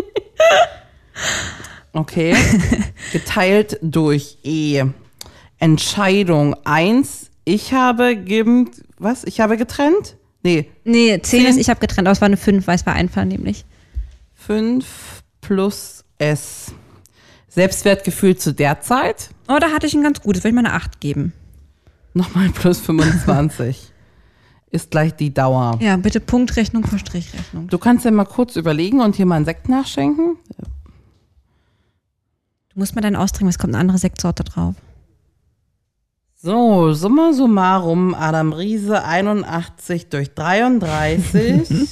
Okay. Geteilt durch E. Entscheidung eins. Ich habe gegeben, was? Ich habe getrennt? Nee, Nee, zehn, Zehn. ist, ich habe getrennt, aber es war eine fünf, weil es war einvernehmlich. fünf plus S. Selbstwertgefühl zu der Zeit. Oh, da hatte ich ein ganz gutes, würde ich mal eine acht geben. Nochmal plus 25. Ist gleich die Dauer. Ja, bitte Punktrechnung vor Strichrechnung. Du kannst ja mal kurz überlegen und hier mal einen Sekt nachschenken. Du musst mal deinen austrinken, es kommt eine andere Sektsorte drauf. So, summa summarum, Adam Riese 81 durch 33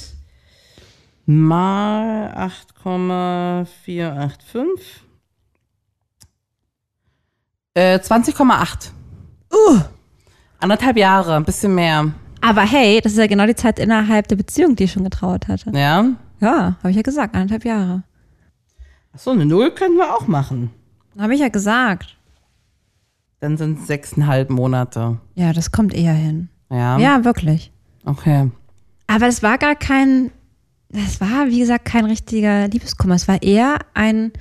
mal 8,485. Äh, 20,8. Uh. Anderthalb Jahre, ein bisschen mehr. Aber hey, das ist ja genau die Zeit innerhalb der Beziehung, die ich schon getrauert hatte. Ja. Ja, habe ich ja gesagt, anderthalb Jahre. Achso, eine Null können wir auch machen. Habe ich ja gesagt. Dann sind es sechseinhalb Monate. Ja, das kommt eher hin. Ja. Ja, wirklich. Okay. Aber es war gar kein, das war, wie gesagt, kein richtiger Liebeskummer. Es war eher ein,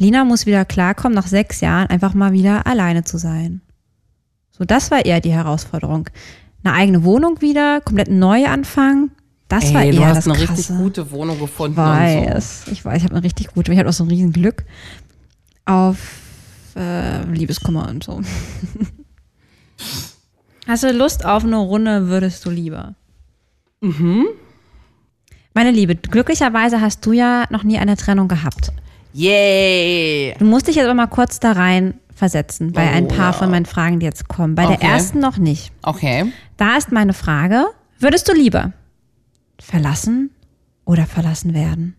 Lina muss wieder klarkommen, nach sechs Jahren einfach mal wieder alleine zu sein. So, das war eher die Herausforderung. Eine eigene Wohnung wieder, komplett neu anfangen. Das Ey, war eher du hast das eine Krasse. richtig gute Wohnung gefunden Ich weiß, ich weiß, ich habe eine richtig gute, ich hatte auch so ein riesen Glück auf äh, Liebeskummer und so. Hast du Lust auf eine Runde, würdest du lieber? Mhm. Meine Liebe, glücklicherweise hast du ja noch nie eine Trennung gehabt. so. Yay! Du musst dich jetzt aber mal kurz da rein versetzen bei Oh, ein paar ja. von meinen Fragen, die jetzt kommen. Bei Okay. der ersten noch nicht. Okay. Da ist meine Frage, würdest du lieber verlassen oder verlassen werden?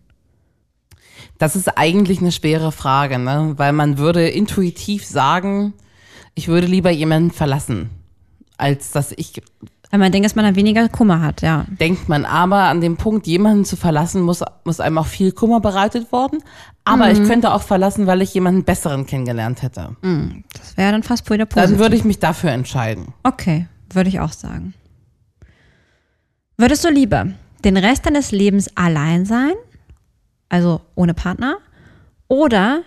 Das ist eigentlich eine schwere Frage, ne? Weil man würde intuitiv sagen, ich würde lieber jemanden verlassen, als dass ich. Weil man denkt, dass man dann weniger Kummer hat, ja. Denkt man aber an dem Punkt, jemanden zu verlassen, muss, muss einem auch viel Kummer bereitet worden. Aber Mhm. ich könnte auch verlassen, weil ich jemanden besseren kennengelernt hätte. Das wäre dann fast wieder positiv. Dann würde ich mich dafür entscheiden. Okay, würde ich auch sagen. Würdest du lieber den Rest deines Lebens allein sein, also ohne Partner, oder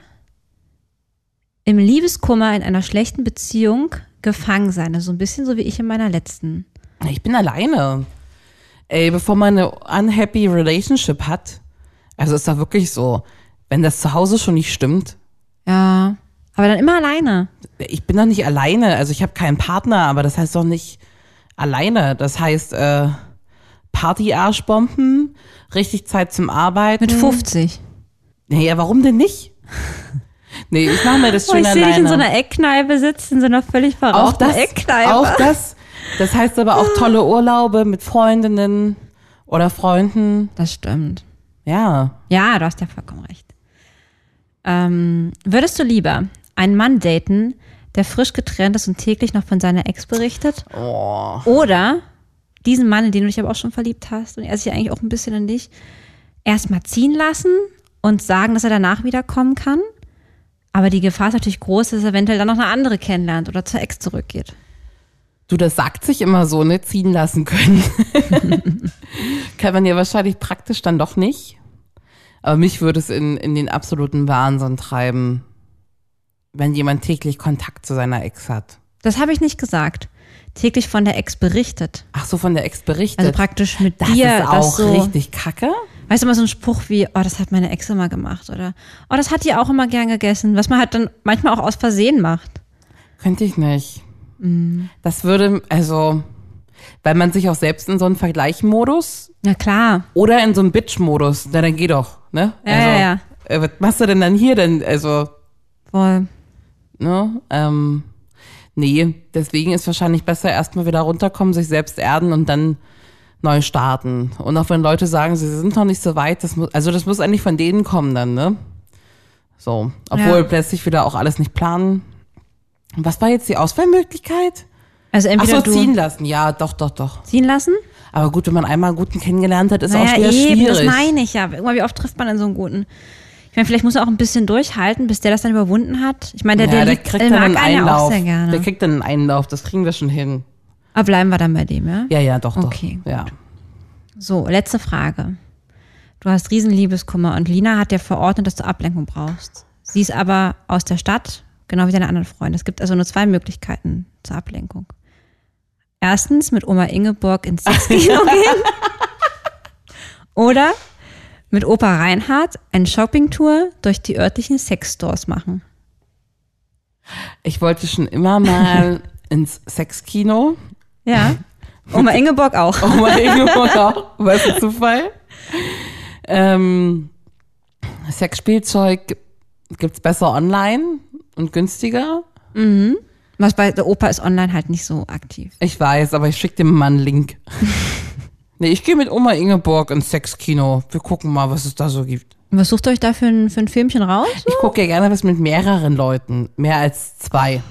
im Liebeskummer in einer schlechten Beziehung gefangen sein? Also so ein bisschen so wie ich in meiner letzten. Ich bin alleine. Ey, bevor man eine unhappy relationship hat, also ist da wirklich so, wenn das zu Hause schon nicht stimmt, Ja, aber dann immer alleine. ich bin doch nicht alleine, also ich habe keinen Partner, aber das heißt doch nicht alleine. Das heißt, äh, Party-Arschbomben, richtig Zeit zum Arbeiten. Mit 50. Nee, ja, warum denn nicht? Nee, ich mache mir das Oh, schön ich sehe dich alleine. in so einer Eckkneipe sitzen, in so einer völlig auch verrauchten das, Eckkneipe. auch das. Das heißt aber auch tolle Urlaube mit Freundinnen oder Freunden. Das stimmt. Ja. Ja, du hast ja vollkommen recht. Ähm, würdest du lieber einen Mann daten, der frisch getrennt ist und täglich noch von seiner Ex berichtet? Oh. Oder diesen Mann, in den du dich aber auch schon verliebt hast und er sich eigentlich auch ein bisschen in dich, erstmal ziehen lassen und sagen, dass er danach wiederkommen kann? Aber die Gefahr ist natürlich groß, dass er eventuell dann noch eine andere kennenlernt oder zur Ex zurückgeht. Du, das sagt sich immer so, ne? Ziehen lassen können. Kann man ja wahrscheinlich praktisch dann doch nicht. Aber mich würde es in, in den absoluten Wahnsinn treiben, wenn jemand täglich Kontakt zu seiner Ex hat. Das habe ich nicht gesagt. Täglich von der Ex berichtet. Ach so, von der Ex berichtet. Also praktisch mit das dir. ist auch das so, richtig kacke. Weißt du, mal so ein Spruch wie, oh, das hat meine Ex immer gemacht oder oh, das hat die auch immer gern gegessen, was man halt dann manchmal auch aus Versehen macht. Könnte ich nicht. Mhm. Das würde, also, weil man sich auch selbst in so einen Vergleichmodus Na klar. oder in so einen Bitch-Modus, na dann geh doch, ne? Ja, also, ja, ja. Äh, was machst du denn dann hier denn? Also, Voll. ne? Ähm, nee, deswegen ist wahrscheinlich besser erstmal wieder runterkommen, sich selbst erden und dann neu starten. Und auch wenn Leute sagen, sie sind noch nicht so weit, das muss, also das muss eigentlich von denen kommen dann, ne? So, obwohl Ja. plötzlich wieder auch alles nicht planen. Was war jetzt die Auswahlmöglichkeit? Also Ach entweder so, du ziehen lassen. Ja, doch, doch, doch. ziehen lassen. Aber gut, wenn man einmal einen guten kennengelernt hat, ist auch naja, wieder eben, schwierig. das meine ich ja. Irgendwann, wie oft trifft man in so einen guten? Ich meine, vielleicht muss er auch ein bisschen durchhalten, bis der das dann überwunden hat. Ich meine, der, ja, der, der kriegt der dann mag einen ja auch Einlauf. sehr gerne. Der kriegt dann einen Einlauf, das kriegen wir schon hin. Aber bleiben wir dann bei dem, ja? Ja, ja, doch, doch. Okay, Ja. So, letzte Frage. Du hast riesen Liebeskummer und Lina hat dir verordnet, dass du Ablenkung brauchst. Sie ist aber aus der Stadt, genau wie deine anderen Freunde. Es gibt also nur zwei Möglichkeiten zur Ablenkung. Erstens mit Oma Ingeborg ins Sexkino gehen. Oder mit Opa Reinhard eine Shoppingtour durch die örtlichen Sexstores machen. Ich wollte schon immer mal ins Sexkino. Ja. Oma Ingeborg auch. Mein Ingeborg auch. Was ein Zufall. Ähm, Sexspielzeug gibt's besser online und günstiger. Was bei der Opa ist online halt nicht so aktiv. Ich weiß, aber ich schicke dem mal einen Link. nee, ich gehe mit Oma Ingeborg ins Sexkino. Wir gucken mal, was es da so gibt. Und was sucht ihr euch da für ein, für ein Filmchen raus? Ich gucke ja gerne was mit mehreren Leuten. Mehr als zwei.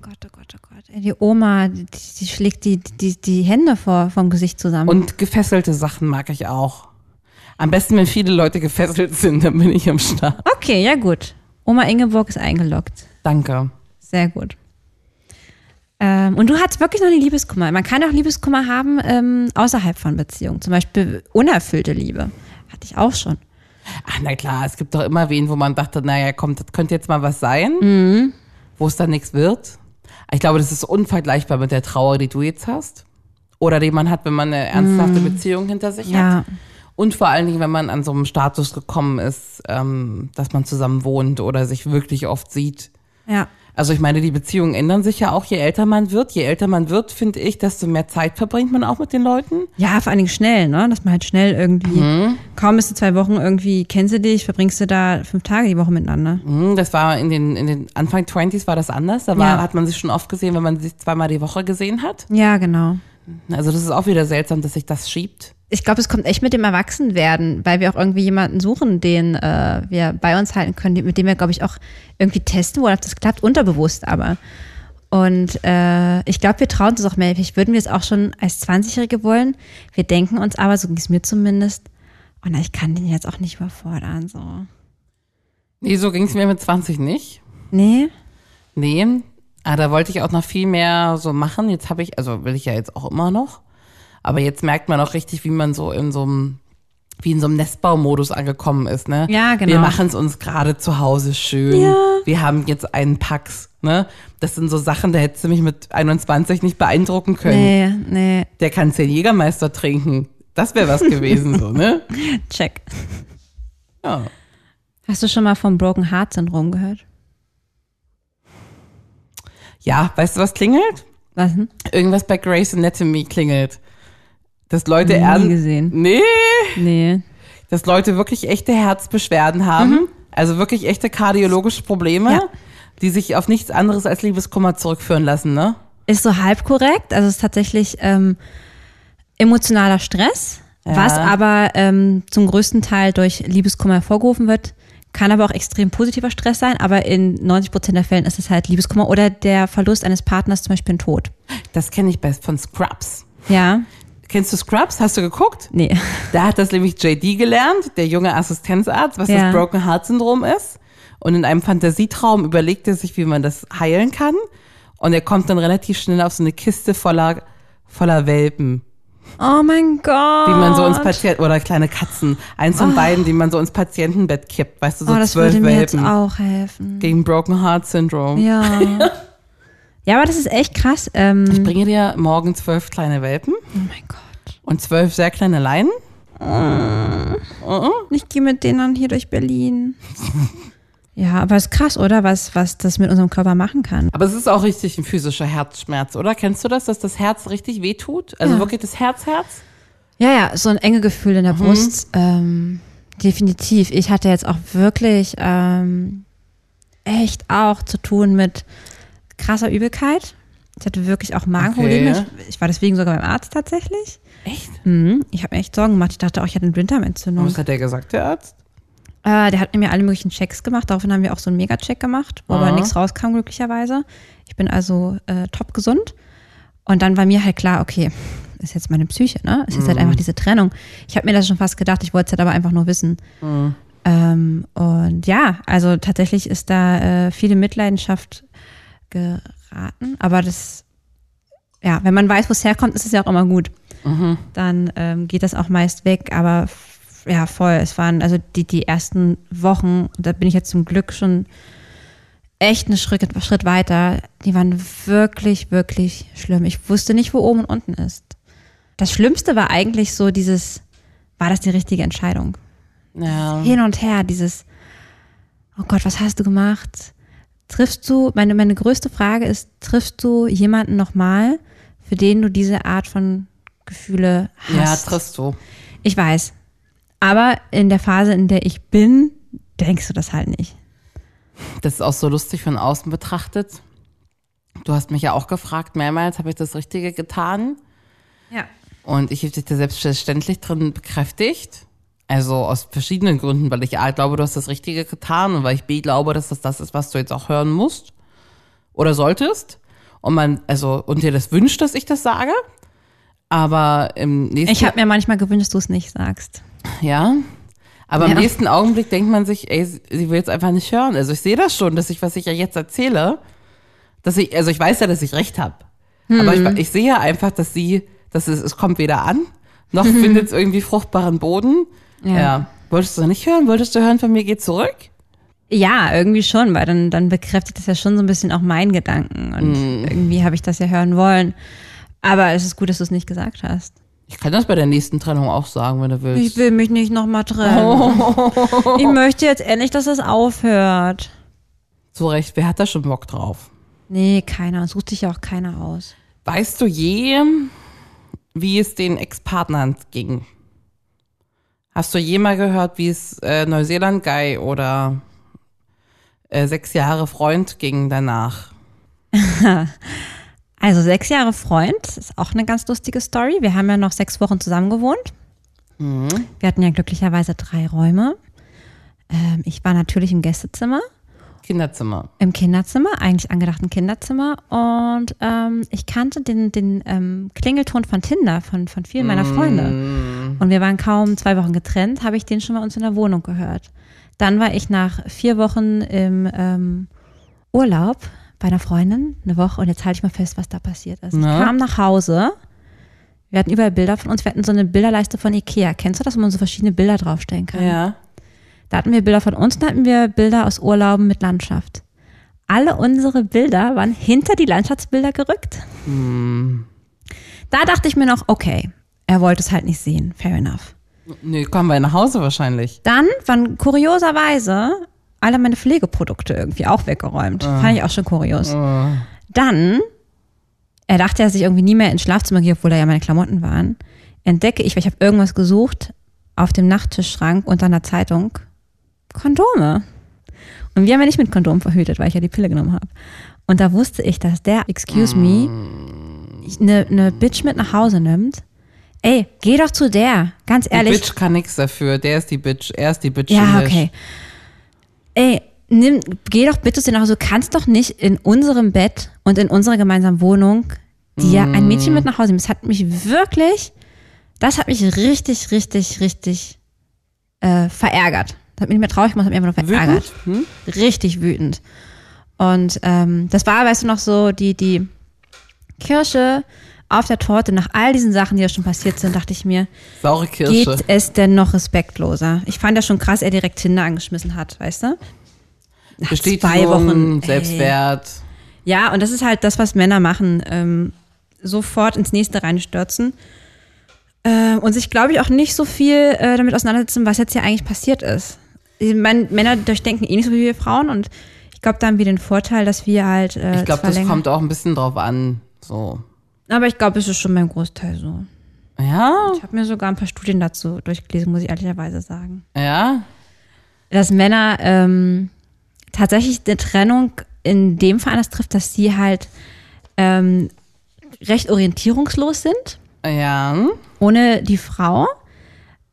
Gott, oh Gott, oh Gott. Ey, die Oma, die, die schlägt die, die, die Hände vor, vom Gesicht zusammen. Und gefesselte Sachen mag ich auch. Am besten, wenn viele Leute gefesselt sind, dann bin ich am Start. okay, ja gut. Oma Ingeborg ist eingeloggt. Danke. Sehr gut. Ähm, und du hattest wirklich noch nie Liebeskummer. Man kann auch Liebeskummer haben ähm, außerhalb von Beziehungen. Zum Beispiel unerfüllte Liebe. Hatte ich auch schon. Ach, na klar, es gibt doch immer wen, wo man dachte, naja, komm, das könnte jetzt mal was sein, Mhm. wo es dann nichts wird. Ich glaube, das ist unvergleichbar mit der Trauer, die du jetzt hast. Oder die man hat, wenn man eine ernsthafte Beziehung hinter sich Mhm. Ja. hat. Und vor allen Dingen, wenn man an so einem Status gekommen ist, ähm, dass man zusammen wohnt oder sich wirklich oft sieht. Ja. Also ich meine, die Beziehungen ändern sich ja auch, je älter man wird. Je älter man wird, finde ich, desto mehr Zeit verbringt man auch mit den Leuten. Ja, vor allen Dingen schnell, ne? Dass man halt schnell irgendwie, kaum bist du zwei Wochen irgendwie, kennst du dich, verbringst du da fünf Tage die Woche miteinander. Hm, Das war in den, in den Anfang 20s war das anders. Da war, Ja. hat man sich schon oft gesehen, wenn man sich zweimal die Woche gesehen hat. Ja, genau. Also das ist auch wieder seltsam, dass sich das schiebt. Ich glaube, es kommt echt mit dem Erwachsenwerden, weil wir auch irgendwie jemanden suchen, den äh, wir bei uns halten können, mit dem wir, glaube ich, auch irgendwie testen wollen, ob das klappt, unterbewusst aber. Und äh, ich glaube, wir trauen uns auch mehr. Vielleicht würden wir es auch schon als 20-Jährige wollen. Wir denken uns aber, so ging es mir zumindest, oh na, ich kann den jetzt auch nicht überfordern. So. Nee, so ging es mir mit 20 nicht. Nee? Nee, aber da wollte ich auch noch viel mehr so machen. Jetzt habe ich, also will ich ja jetzt auch immer noch. Aber jetzt merkt man auch richtig, wie man so in so einem wie in so einem Nestbaumodus angekommen ist, ne? Ja, genau. Wir machen es uns gerade zu Hause schön. Ja. Wir haben jetzt einen Pax, ne? Das sind so Sachen, da hättest du mich mit 21 nicht beeindrucken können. Nee, nee. Der kann zehn Jägermeister trinken. Das wäre was gewesen, so, ne? Check. Ja. Hast du schon mal vom Broken Heart Syndrom gehört? Ja, weißt du, was klingelt? Was denn? Irgendwas bei Grey's Anatomy klingelt. Dass Leute Nie ernst. gesehen. Nee. Nee. Dass Leute wirklich echte Herzbeschwerden haben. Also wirklich echte kardiologische Probleme, Mhm. Ja. die sich auf nichts anderes als Liebeskummer zurückführen lassen, ne? Ist so halb korrekt. Also es ist tatsächlich ähm, emotionaler Stress, Ja. was aber ähm, zum größten Teil durch Liebeskummer hervorgerufen wird. Kann aber auch extrem positiver Stress sein, aber in 90 Prozent der Fällen ist es halt Liebeskummer oder der Verlust eines Partners, zum Beispiel ein Tod. Das kenne ich best von Scrubs. Ja, Kennst du Scrubs? Hast du geguckt? nee. Da hat das nämlich JD gelernt, der junge Assistenzarzt, was Ja. das Broken Heart Syndrom ist. Und in einem Fantasietraum überlegt er sich, wie man das heilen kann. Und er kommt dann relativ schnell auf so eine Kiste voller, voller Welpen, Oh mein Gott. die man so ins Patient oder kleine Katzen, eins von beiden, die man so ins Patientenbett kippt, weißt du, so Oh, das zwölf würde mir jetzt Welpen auch helfen. gegen Broken Heart Syndrome. Ja. ja, aber das ist echt krass. Ähm, Ich bringe dir morgen zwölf kleine Welpen oh mein Gott. und zwölf sehr kleine Leinen. Ich gehe mit denen dann hier durch Berlin. Ja, aber es ist krass, oder? Was, was das mit unserem Körper machen kann. Aber es ist auch richtig ein physischer Herzschmerz, oder? Kennst du das, dass das Herz richtig wehtut? Also Ja. wirklich das Herz-Herz? Ja, ja, so ein enge Gefühl in der Brust. Ähm, definitiv. Ich hatte jetzt auch wirklich ähm, echt auch zu tun mit krasser Übelkeit. Ich hatte wirklich auch Magenprobleme. Okay. Ich, ich war deswegen sogar beim Arzt tatsächlich. Echt? Mhm. Ich habe mir echt Sorgen gemacht. Ich dachte auch, ich hatte eine Blinddarmentzündung. Was hat der gesagt, der Arzt? Äh, der hat mir alle möglichen Checks gemacht. Daraufhin haben wir auch so einen Mega-Check gemacht, wo aber Aha. nichts rauskam, glücklicherweise. Ich bin also äh, top gesund. Und dann war mir halt klar, okay, ist jetzt meine Psyche, ne? Ist jetzt halt einfach diese Trennung. Ich habe mir das schon fast gedacht, ich wollte es halt aber einfach nur wissen. Ähm, und ja, also tatsächlich ist da äh, viele Mitleidenschaft geraten, aber das, ja, wenn man weiß, wo es herkommt, ist es ja auch immer gut. Dann ähm, geht das auch meist weg, aber ja, voll. Es waren also die, die ersten Wochen, da bin ich jetzt zum Glück schon echt einen Schritt, Schritt weiter. Die waren wirklich, wirklich schlimm. Ich wusste nicht, wo oben und unten ist. Das Schlimmste war eigentlich so dieses, war das die richtige Entscheidung? Ja. Hin und her, dieses, oh Gott, was hast du gemacht? Triffst du, meine, meine größte Frage ist, triffst du jemanden nochmal, für den du diese Art von Gefühle Ja, hast? triffst du. ich weiß. Aber in der Phase, in der ich bin, denkst du das halt nicht. Das ist auch so lustig von außen betrachtet. Du hast mich ja auch gefragt, mehrmals, habe ich das Richtige getan? Ja. Und ich habe dich da selbstverständlich drin bekräftigt. Also aus verschiedenen Gründen, weil ich A glaube, du hast das Richtige getan und weil ich B glaube, dass das das ist, was du jetzt auch hören musst oder solltest. Und man, also, und dir das wünscht, dass ich das sage. Aber im nächsten Ich habe mir manchmal gewünscht, dass du es nicht sagst. Ja. Aber im Ja. nächsten Augenblick denkt man sich, ey, sie will jetzt einfach nicht hören. Also ich sehe das schon, dass ich, was ich ja jetzt erzähle, dass ich, also ich weiß ja, dass ich recht habe. Aber Hm. ich, ich sehe ja einfach, dass sie, dass es, es kommt weder an, noch findet es irgendwie fruchtbaren Boden. Ja. Ja. Wolltest du nicht hören? Wolltest du hören, von mir geht zurück? Ja, irgendwie schon, weil dann, dann bekräftigt das ja schon so ein bisschen auch meinen Gedanken. Und irgendwie habe ich das ja hören wollen. Aber es ist gut, dass du es nicht gesagt hast. Ich kann das bei der nächsten Trennung auch sagen, wenn du willst. Ich will mich nicht nochmal trennen. Ich möchte jetzt endlich, dass es aufhört. Zu Recht, wer hat da schon Bock drauf? Nee, keiner. Sucht sich ja auch keiner aus. Weißt du je, wie es den Ex-Partnern ging? Hast du je mal gehört, wie es äh, Neuseeland-Guy oder äh, sechs Jahre Freund ging danach? Also sechs Jahre Freund, ist auch eine ganz lustige Story. Wir haben ja noch sechs Wochen zusammen gewohnt. Wir hatten ja glücklicherweise drei Räume. Ähm, ich war natürlich im Gästezimmer Kinderzimmer. Im Kinderzimmer, eigentlich angedachten Kinderzimmer. Und ähm, ich kannte den, den ähm, Klingelton von Tinder von, von vielen meiner Freunde. Und wir waren kaum zwei Wochen getrennt, habe ich den schon mal uns in der Wohnung gehört. Dann war ich nach vier Wochen im ähm, Urlaub bei einer Freundin, eine Woche, und jetzt halte ich mal fest, was da passiert ist. Na? Ich kam nach Hause. Wir hatten überall Bilder von uns. Wir hatten so eine Bilderleiste von Ikea. Kennst du das, wo man so verschiedene Bilder draufstellen kann? Ja. Da hatten wir Bilder von uns, da hatten wir Bilder aus Urlauben mit Landschaft. Alle unsere Bilder waren hinter die Landschaftsbilder gerückt. Da dachte ich mir noch, okay, er wollte es halt nicht sehen. Fair enough. Nee, kommen wir nach Hause wahrscheinlich. Dann waren kurioserweise alle meine Pflegeprodukte irgendwie auch weggeräumt. Fand ich auch schon kurios. Dann, er dachte, dass ich irgendwie nie mehr ins Schlafzimmer gehe, obwohl da ja meine Klamotten waren, entdecke ich, weil ich habe irgendwas gesucht, auf dem Nachttischschrank unter einer Zeitung, Kondome. Und wir haben ja nicht mit Kondom verhütet, weil ich ja die Pille genommen habe. Und da wusste ich, dass der, excuse me, eine, eine Bitch mit nach Hause nimmt. Ey, geh doch zu der, ganz Die ehrlich. Bitch kann nichts dafür. Der ist die Bitch. Er ist die Bitch. Ja, okay. Ey, nimm, geh doch bitte zu dir nach Hause. Du kannst doch nicht in unserem Bett und in unserer gemeinsamen Wohnung dir ein Mädchen mit nach Hause nehmen. Das hat mich wirklich, das hat mich richtig, richtig, richtig äh, verärgert. Das hat mich nicht mehr traurig gemacht, das hat mich einfach nur verärgert. Hm? Richtig wütend. Und ähm, das war, weißt du noch, so die, die Kirsche auf der Torte nach all diesen Sachen, die ja schon passiert sind, dachte ich mir, Saure Kirsche. Geht es denn noch respektloser? Ich fand ja schon krass, er direkt Tinder angeschmissen hat, weißt du? Nach zwei Wochen. ey. Selbstwert. Ja, und das ist halt das, was Männer machen. Ähm, sofort ins nächste reinstürzen. Äh, und sich, glaube ich, auch nicht so viel äh, damit auseinandersetzen, was jetzt hier eigentlich passiert ist. Ich mein, Männer durchdenken eh nicht so wie wir Frauen und ich glaube, da haben wir den Vorteil, dass wir halt. Äh, Ich glaube, das länger- kommt auch ein bisschen drauf an. So. Aber ich glaube, es ist schon beim Großteil so. Ja, Ich habe mir sogar ein paar Studien dazu durchgelesen, muss ich ehrlicherweise sagen. ja. dass Männer ähm, tatsächlich eine Trennung in dem Fall anders trifft, dass sie halt ähm, recht orientierungslos sind, Ja. ohne die Frau.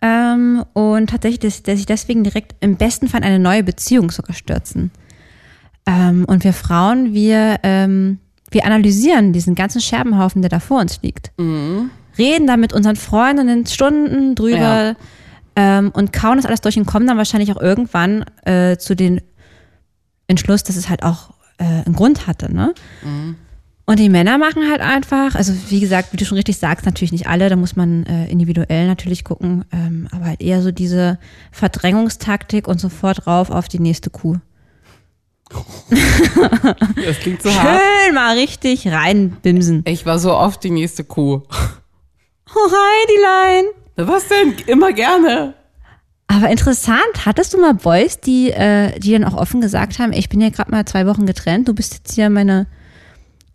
Ähm, und tatsächlich, dass, sich deswegen direkt im besten Fall in eine neue Beziehung sogar stürzen. Ähm, und wir Frauen, wir, ähm, wir analysieren diesen ganzen Scherbenhaufen, der da vor uns liegt. Reden da mit unseren Freundinnen Stunden drüber Ja. ähm, und kauen das alles durch und kommen dann wahrscheinlich auch irgendwann äh, zu den Entschluss, dass es halt auch äh, einen Grund hatte. Ne? Und die Männer machen halt einfach, also wie gesagt, wie du schon richtig sagst, natürlich nicht alle, da muss man äh, individuell natürlich gucken, ähm, aber halt eher so diese Verdrängungstaktik und sofort rauf auf die nächste Kuh. Das klingt so hart. Schön mal richtig reinbimsen. Ich war so oft die nächste Kuh. Oh, Heidilein. Was denn? Immer gerne. Aber interessant, hattest du mal Boys, die, äh, die dann auch offen gesagt haben, ich bin ja gerade mal zwei Wochen getrennt, du bist jetzt hier meine.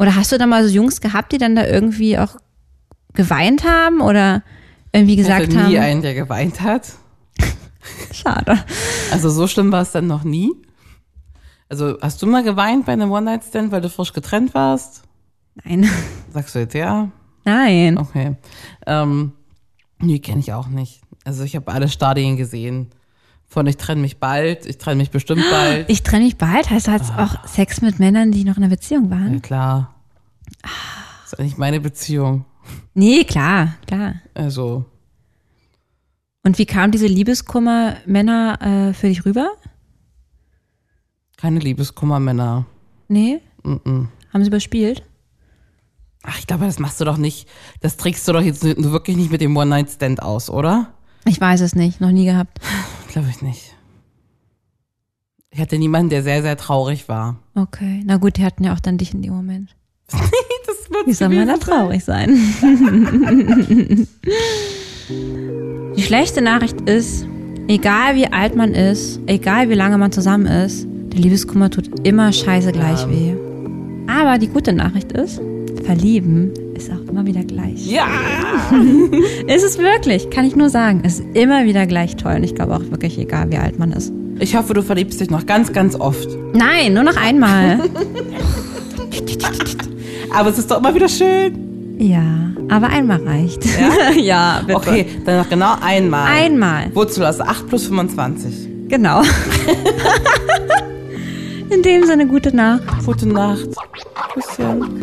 Oder hast du da mal so Jungs gehabt, die dann da irgendwie auch geweint haben oder irgendwie Ich gesagt hatte nie haben? einen, der geweint hat. Schade. Also so schlimm war es dann noch nie. Also hast du mal geweint bei einem One-Night-Stand, weil du frisch getrennt warst? Nein. Sagst du jetzt ja? Nein. Okay. Ähm, nee, kenne ich auch nicht. Also ich habe alle Stadien gesehen. Von ich trenne mich bald, ich trenne mich bestimmt bald. Ich trenne mich bald, heißt du hattest auch Sex mit Männern, die noch in einer Beziehung Ja, waren? klar. Das ist eigentlich meine Beziehung. Nee, klar, klar. Also, Und wie kam diese Liebeskummer Männer äh, für dich rüber? keine Liebeskummermänner. Nee? Mm-mm. Haben sie überspielt? Ach, ich glaube, das machst du doch nicht. Das trägst du doch jetzt wirklich nicht mit dem One-Night-Stand aus, oder? Ich weiß es nicht, noch nie gehabt. Glaube ich nicht. Ich hatte niemanden, der sehr, sehr traurig war. Okay, na gut, die hatten ja auch dann dich in dem Moment. Das wird Wie soll man da traurig sein? Die schlechte Nachricht ist, egal wie alt man ist, egal wie lange man zusammen ist, der Liebeskummer tut immer scheiße gleich weh. Aber die gute Nachricht ist, verlieben ist auch immer wieder gleich. Ja! Ist es wirklich, kann ich nur sagen. Es ist immer wieder gleich toll. Und ich glaube auch wirklich, egal wie alt man ist. Ich hoffe, du verliebst dich noch ganz, ganz oft. Nein, nur noch einmal. Aber es ist doch immer wieder schön. ja, aber einmal reicht. Ja, ja bitte. Okay, dann noch genau einmal. Einmal. Wozu das? 8 plus 25. Genau. In dem Sinne, gute Nacht. Gute Nacht. Küsschen.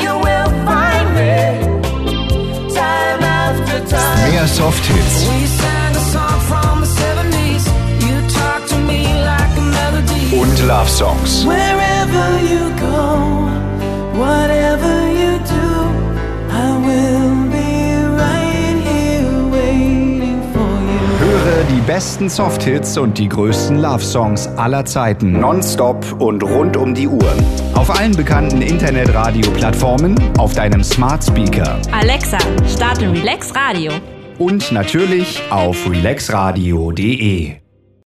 be right here waiting for you. Höre die besten Softhits und die größten Love Songs aller Zeiten nonstop und rund um die Uhr. Auf allen bekannten Internetradio-Plattformen, auf deinem Smart Speaker Alexa, starte Relax Radio. Und natürlich auf relaxradio.de.